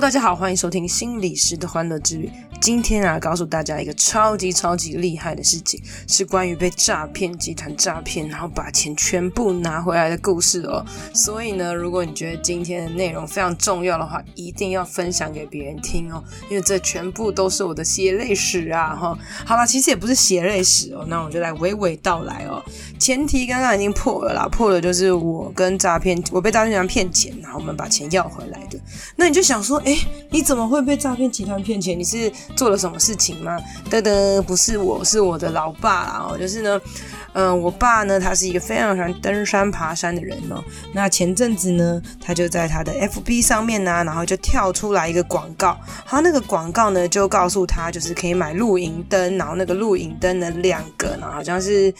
大家好，欢迎收听心理师的欢乐之旅。今天啊，告诉大家一个超级超级厉害的事情，是关于被诈骗集团诈骗，然后把钱全部拿回来的故事哦。所以呢，如果你觉得今天的内容非常重要的话，一定要分享给别人听哦，因为这全部都是我的血泪史啊！哈，好啦，其实也不是血泪史哦，那我就来娓娓道来哦。前提刚刚已经破了啦，破了就是我跟诈骗，我被诈骗集团骗钱，然后我们把钱要回来的。那你就想说，哎你怎么会被诈骗集团骗钱？你是做了什么事情吗？噔噔，不是我，是我的老爸啦哦，就是呢。嗯、我爸呢，他是一个非常喜欢登山爬山的人哦。那前阵子呢，他就在他的 FB 上面呢、然后就跳出来一个广告。好，那个广告呢，就告诉他就是可以买露营灯，然后那个露营灯的两个，然后好像是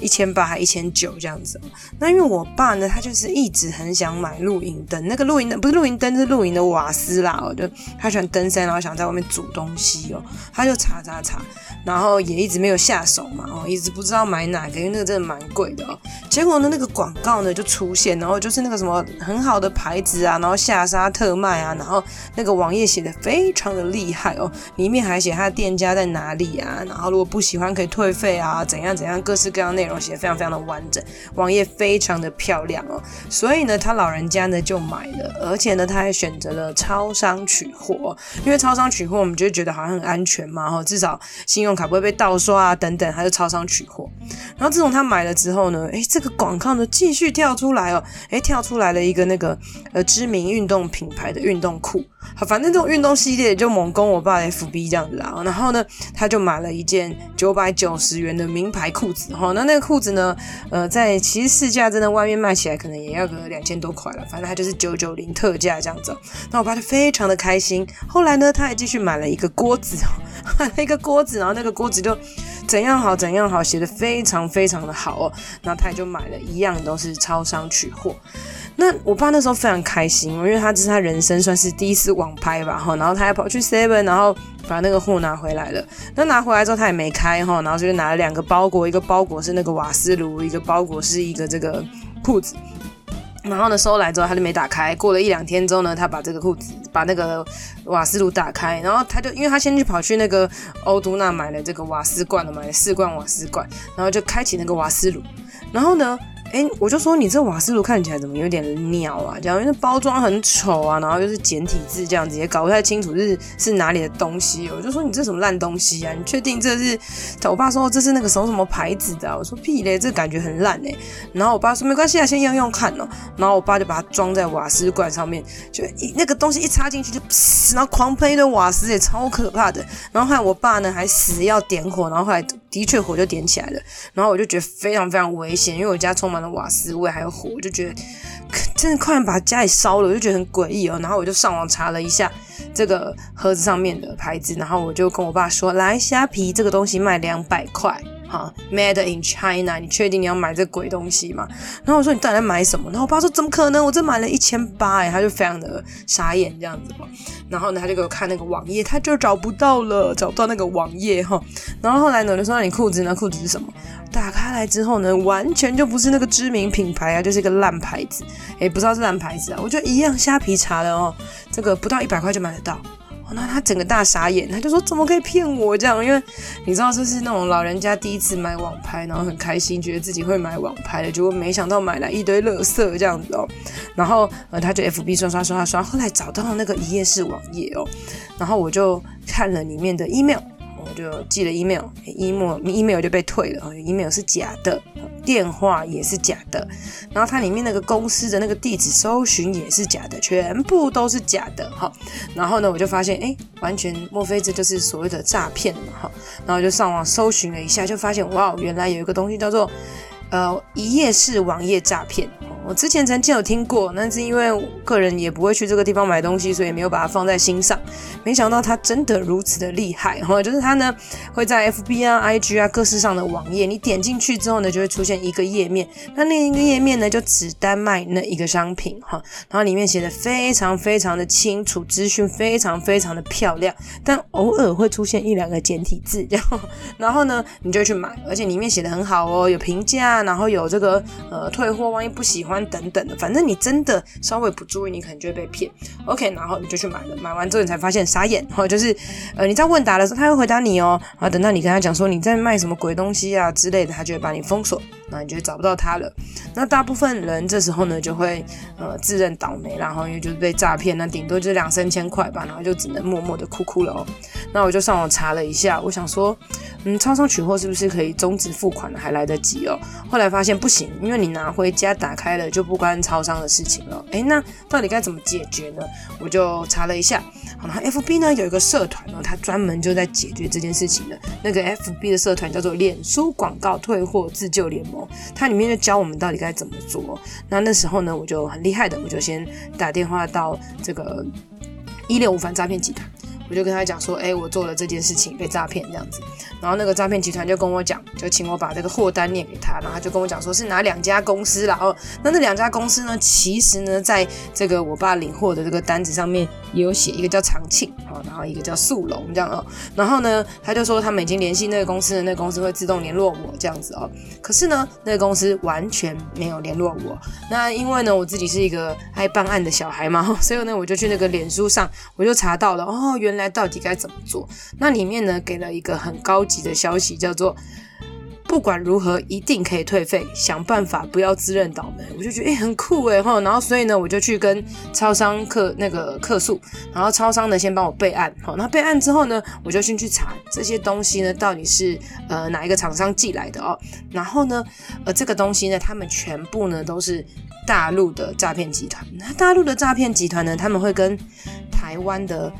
一千八还一千九这样子。那因为我爸呢，他就是一直很想买露营灯，那个露营灯不是露营灯，是露营的瓦斯啦。哦，就他喜欢登山，然后想在外面煮东西哦，他就查查查，然后也一直没有下手嘛，哦，一直不知道买哪个。因为那个真的蛮贵的哦，结果呢，那个广告呢就出现，然后就是那个什么很好的牌子啊，然后下沙特卖啊，然后那个网页写的非常的厉害哦，里面还写他的店家在哪里啊，然后如果不喜欢可以退费啊，怎样怎样，各式各样内容写的非常非常的完整，网页非常的漂亮哦，所以呢，他老人家呢就买了，而且呢，他还选择了超商取货，因为超商取货我们就觉得好像很安全嘛，哈，至少信用卡不会被盗刷啊等等，还是超商取货，然后。自从他买了之后呢，诶，这个广告呢继续跳出来哦，诶，跳出来了一个那个呃知名运动品牌的运动裤，好，反正这种运动系列就猛攻我爸的 FB 这样子啊，然后呢，他就买了一件九百九十元的名牌裤子哈，那那个裤子呢，呃，在其实市价真的外面卖起来可能也要个两千多块了，反正他就是九九零特价这样子，那我爸就非非常的开心。后来呢，他还继续买了一个锅子，买了一个锅子，然后那个锅子就。怎样好怎样好，写的非常非常的好哦。那他也就买了一样，都是超商取货。那我爸那时候非常开心，因为他这是他人生算是第一次网拍吧哈。然后他还跑去 Seven，然后把那个货拿回来了。那拿回来之后他也没开哈，然后就拿了两个包裹，一个包裹是那个瓦斯炉，一个包裹是一个这个裤子。然后呢，收来之后他就没打开。过了一两天之后呢，他把这个裤子，把那个瓦斯炉打开。然后他就，因为他先去跑去那个欧都那买了这个瓦斯罐了，买了四罐瓦斯罐，然后就开启那个瓦斯炉。然后呢，哎，我就说你这瓦斯炉看起来怎么有点鸟啊？这样，因为包装很丑啊，然后又是简体字这样子，也搞不太清楚是是哪里的东西。我就说你这什么烂东西啊？你确定这是？我爸说这是那个什么什么牌子的？我说屁嘞，这感觉很烂哎。然后我爸说没关系啊，先用用看哦。然后我爸就把它装在瓦斯罐上面，就一那个东西一插进去就，然后狂喷一堆瓦斯，也超可怕的。然后后来我爸呢还死要点火，然后后来的确火就点起来了。然后我就觉得非常非常危险，因为我家充满了。瓦斯味还有火，我就觉得真的快把家里烧了，我就觉得很诡异哦。然后我就上网查了一下这个盒子上面的牌子，然后我就跟我爸说：“来，虾皮这个东西卖两百块，哈，Made in China，你确定你要买这鬼东西吗？”然后我说：“你到底在买什么？”然后我爸说：“怎么可能？我这买了一千八哎！”他就非常的傻眼这样子嘛。然后呢，他就给我看那个网页，他就找不到了，找不到那个网页哈。然后后来呢，我就说：“那你裤子呢？裤子是什么？”打开来之后呢，完全就不是那个知名品牌啊，就是一个烂牌子，也不知道是烂牌子啊。我就一样虾皮查的哦，这个不到一百块就买得到。那他整个大傻眼，他就说怎么可以骗我这样？因为你知道这是那种老人家第一次买网拍，然后很开心，觉得自己会买网拍的，结果没想到买来一堆垃圾这样子哦。然后呃，他就 FB 刷刷刷刷，后来找到了那个一页式网页哦，然后我就看了里面的 email。就寄了 email，email email 就被退了，email 是假的，电话也是假的，然后它里面那个公司的那个地址搜寻也是假的，全部都是假的哈。然后呢，我就发现，哎，完全莫非这就是所谓的诈骗嘛哈？然后就上网搜寻了一下，就发现哇，原来有一个东西叫做呃一页式网页诈骗。我之前曾经有听过，那是因为个人也不会去这个地方买东西，所以没有把它放在心上。没想到它真的如此的厉害，哈，就是它呢会在 FB 啊、IG 啊各式上的网页，你点进去之后呢，就会出现一个页面。那另一个页面呢，就只单卖那一个商品，哈，然后里面写的非常非常的清楚，资讯非常非常的漂亮，但偶尔会出现一两个简体字，然后然后呢，你就去买，而且里面写的很好哦，有评价，然后有这个呃退货，万一不喜欢。等等的，反正你真的稍微不注意，你可能就会被骗。OK，然后你就去买了，买完之后你才发现傻眼，或者就是呃你在问答的时候，他会回答你哦，然后等到你跟他讲说你在卖什么鬼东西啊之类的，他就会把你封锁，那你就找不到他了。那大部分人这时候呢就会呃自认倒霉，然后因为就是被诈骗，那顶多就是两三千块吧，然后就只能默默的哭哭了哦。那我就上网查了一下，我想说，嗯，超商取货是不是可以终止付款还来得及哦？后来发现不行，因为你拿回家打开了。就不关超商的事情了。诶，那到底该怎么解决呢？我就查了一下，好，那 FB 呢有一个社团呢，它专门就在解决这件事情的。那个 FB 的社团叫做脸书广告退货自救联盟，它里面就教我们到底该怎么做。那那时候呢，我就很厉害的，我就先打电话到这个一六五反诈骗集团。我就跟他讲说，哎、我做了这件事情被诈骗这样子，然后那个诈骗集团就跟我讲，就请我把这个货单念给他，然后他就跟我讲说是哪两家公司然后，那那两家公司呢，其实呢，在这个我爸领货的这个单子上面也有写，一个叫长庆啊，然后一个叫速龙这样哦，然后呢，他就说他们已经联系那个公司的，那个公司会自动联络我这样子哦，可是呢，那个公司完全没有联络我。那因为呢，我自己是一个爱办案的小孩嘛，所以呢，我就去那个脸书上，我就查到了，哦，原来到底该怎么做？那里面呢，给了一个很高级的消息，叫做。不管如何，一定可以退费，想办法不要自认倒霉。我就觉得诶、很酷诶哈，然后所以呢，我就去跟超商客那个客诉，然后超商呢先帮我备案，好，那备案之后呢，我就先去查这些东西呢到底是呃哪一个厂商寄来的哦，然后呢，呃这个东西呢，他们全部呢都是大陆的诈骗集团，那大陆的诈骗集团呢，他们会跟台湾的。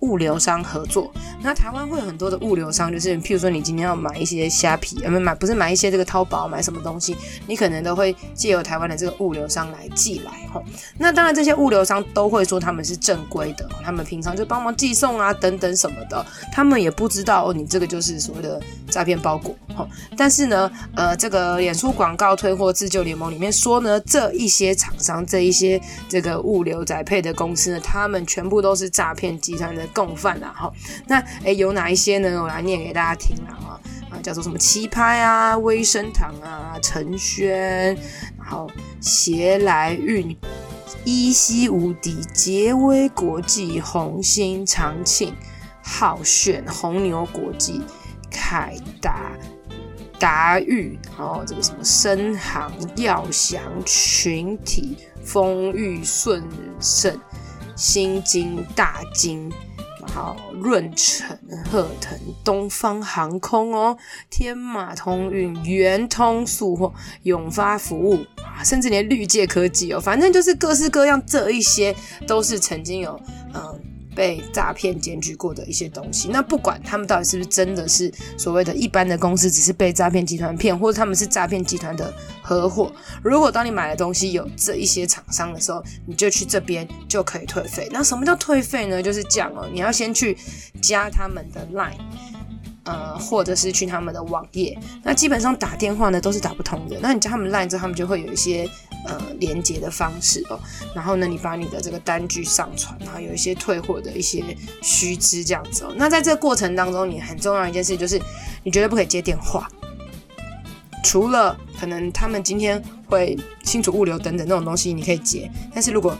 物流商合作，那台湾会有很多的物流商，就是譬如说你今天要买一些虾皮，呃，买不是买一些这个淘宝买什么东西，你可能都会借由台湾的这个物流商来寄来吼。那当然这些物流商都会说他们是正规的，他们平常就帮忙寄送啊等等什么的，他们也不知道哦，你这个就是所谓的诈骗包裹吼。但是呢，呃，这个脸书广告退货自救联盟里面说呢，这一些厂商，这一些这个物流宅配的公司呢，他们全部都是诈骗集团的。共犯啊，哈，那诶有哪一些呢？我来念给大家听啊，啊，叫做什么气派啊、微生堂啊、陈轩，然后协来运、依稀无敌、杰威国际、红星、长庆、浩炫、红牛国际、凯达、达裕，然后这个什么深航、耀祥、群体、丰裕、顺盛、新金、大金。好，润成、鹤腾、东方航空哦，天马通运、圆通速货、永发服务啊，甚至连绿界科技哦，反正就是各式各样，这一些都是曾经有嗯。被诈骗检举过的一些东西，那不管他们到底是不是真的是所谓的一般的公司，只是被诈骗集团骗，或者他们是诈骗集团的合伙。如果当你买的东西有这一些厂商的时候，你就去这边就可以退费。那什么叫退费呢？就是这样哦，你要先去加他们的 Line。呃，或者是去他们的网页，那基本上打电话呢都是打不通的。那你加他们 line 之后，他们就会有一些呃连接的方式哦。然后呢，你把你的这个单据上传，然后有一些退货的一些须知这样子哦。那在这个过程当中，你很重要一件事就是，你绝对不可以接电话，除了可能他们今天会清楚物流等等那种东西，你可以接。但是如果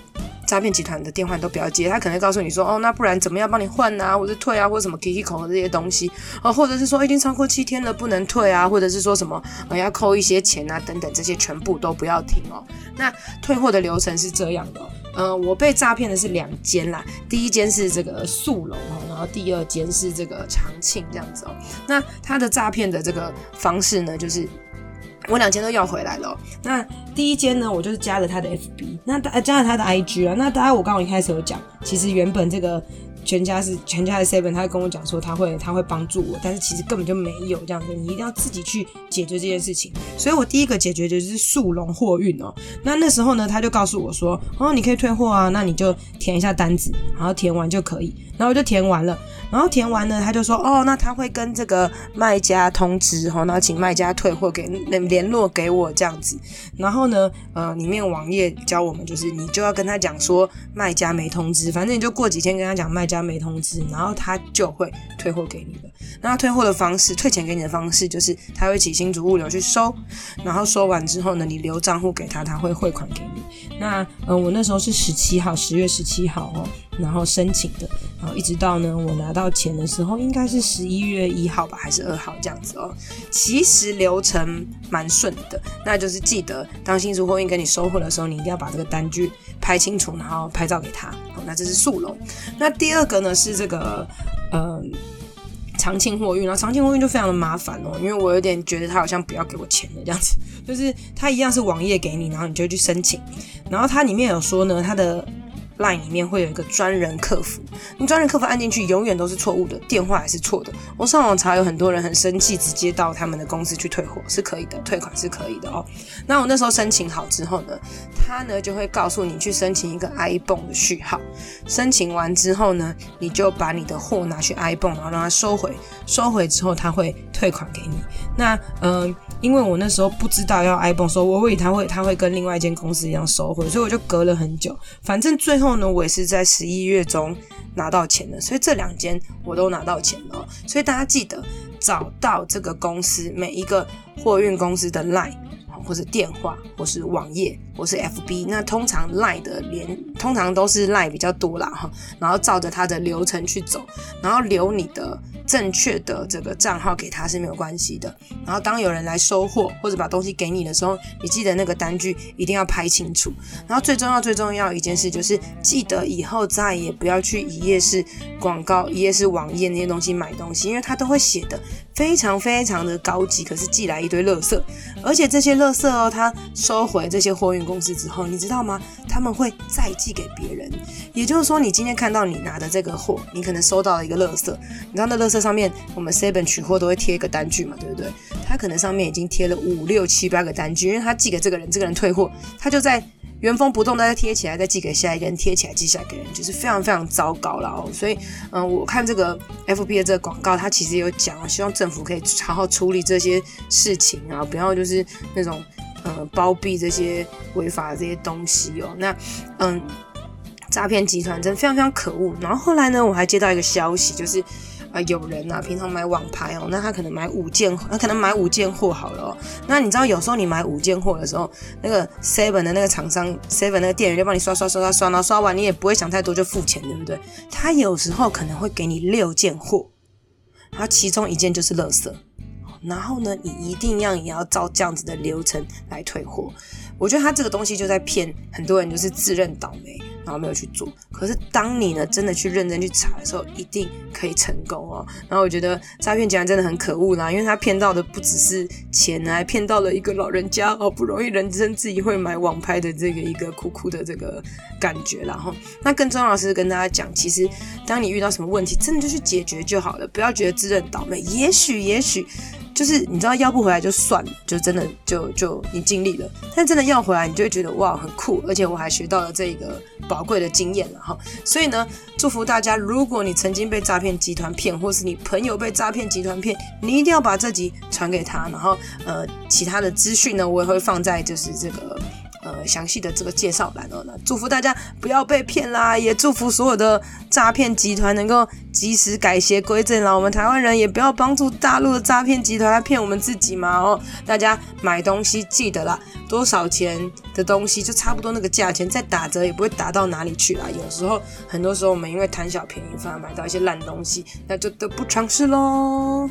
诈骗集团的电话你都不要接，他可能告诉你说，哦，那不然怎么样帮你换啊，或者退啊，或者什么 Kiki 口的这些东西，哦，或者是说已经超过七天了不能退啊，或者是说什么呃要扣一些钱啊等等，这些全部都不要听哦。那退货的流程是这样的，呃，我被诈骗的是两间啦，第一间是这个速龙哦，然后第二间是这个长庆这样子哦。那他的诈骗的这个方式呢，就是。我两间都要回来了。那第一间呢，我就是加了他的 FB，那加了他的 IG 啊。那大家我刚刚一开始有讲，其实原本这个全家是全家的 seven，他跟我讲说他会他会帮助我，但是其实根本就没有这样子，你一定要自己去解决这件事情。所以我第一个解决就是速龙货运哦。那那时候呢，他就告诉我说，哦，你可以退货啊，那你就填一下单子，然后填完就可以。然后我就填完了，然后填完呢，他就说，哦，那他会跟这个卖家通知，然后请卖家退货给联络给我这样子。然后呢，呃，里面网页教我们就是你就要跟他讲说卖家没通知，反正你就过几天跟他讲卖家没通知，然后他就会退货给你的。那他退货的方式，退钱给你的方式就是他会请新竹物流去收，然后收完之后呢，你留账户给他，他会汇款给你。那呃，我那时候是十七号，十月十七号哦。然后申请的，然后一直到呢，我拿到钱的时候，应该是十一月一号吧，还是二号这样子哦。其实流程蛮顺的，那就是记得当新竹货运跟你收货的时候，你一定要把这个单据拍清楚，然后拍照给他。好，那这是速龙。那第二个呢是这个，呃，长庆货运，然后长庆货运就非常的麻烦哦，因为我有点觉得他好像不要给我钱的这样子，就是它一样是网页给你，然后你就去申请，然后它里面有说呢，它的。Line 里面会有一个专人客服，你专人客服按进去永远都是错误的，电话也是错的。我上网查，有很多人很生气，直接到他们的公司去退货是可以的，退款是可以的哦。那我那时候申请好之后呢，他呢就会告诉你去申请一个 iPhone 的序号，申请完之后呢，你就把你的货拿去 iPhone，然后让他收回，收回之后他会退款给你。那嗯。呃因为我那时候不知道要 ibon 收，我以为他会他会跟另外一间公司一样收回，所以我就隔了很久。反正最后后呢，我也是在十一月中拿到钱的，所以这两间我都拿到钱了。所以大家记得找到这个公司每一个货运公司的 line 或是电话或是网页或是 FB，那通常 line 的连通常都是 line 比较多啦哈，然后照着它的流程去走，然后留你的。正确的这个账号给他是没有关系的。然后当有人来收货或者把东西给你的时候，你记得那个单据一定要拍清楚。然后最重要、最重要一件事就是，记得以后再也不要去一页式广告、一页式网页那些东西买东西，因为他都会写的非常非常的高级，可是寄来一堆垃圾。而且这些垃圾哦，他收回这些货运公司之后，你知道吗？他们会再寄给别人。也就是说，你今天看到你拿的这个货，你可能收到了一个垃圾，你知道那垃圾。上面我们 Seven 取货都会贴一个单据嘛，对不对？他可能上面已经贴了五六七八个单据，因为他寄给这个人，这个人退货，他就在原封不动的再贴起来，再寄给下一个人，贴起来寄下一个人，就是非常非常糟糕了哦。所以，嗯，我看这个 FB 的这个广告，它其实有讲，希望政府可以好好处理这些事情啊，不要就是那种呃包庇这些违法这些东西哦。那嗯，诈骗集团真非常非常可恶。然后后来呢，我还接到一个消息，就是。啊、有人啊，平常买网拍哦，那他可能买五件，他可能买五件货好了哦。那你知道，有时候你买五件货的时候，那个 Seven 的那个厂商，Seven 那个店员就帮你刷刷刷刷刷，然后刷完你也不会想太多就付钱，对不对？他有时候可能会给你六件货，然后其中一件就是垃圾，然后呢，你一定要也要照这样子的流程来退货。我觉得他这个东西就在骗很多人，就是自认倒霉。然后没有去做，可是当你呢真的去认真去查的时候，一定可以成功哦。然后我觉得诈骗集团真的很可恶啦，因为他骗到的不只是钱，还骗到了一个老人家，好不容易人生自己会买网拍的这个一个酷酷的这个感觉。然后，那更重要的是跟大家讲，其实当你遇到什么问题，真的就去解决就好了，不要觉得自认倒霉。也许，也许。就是你知道要不回来就算了，就真的就就你尽力了。但真的要回来，你就会觉得哇很酷，而且我还学到了这个宝贵的经验了哈。所以呢，祝福大家，如果你曾经被诈骗集团骗，或是你朋友被诈骗集团骗，你一定要把这集传给他。然后呃，其他的资讯呢，我也会放在就是这个。呃，详细的这个介绍版哦，那祝福大家不要被骗啦，也祝福所有的诈骗集团能够及时改邪归正啦。我们台湾人也不要帮助大陆的诈骗集团来骗我们自己嘛哦。大家买东西记得啦，多少钱的东西就差不多那个价钱，再打折也不会打到哪里去啦。有时候，很多时候我们因为贪小便宜，反而买到一些烂东西，那就得不偿失喽。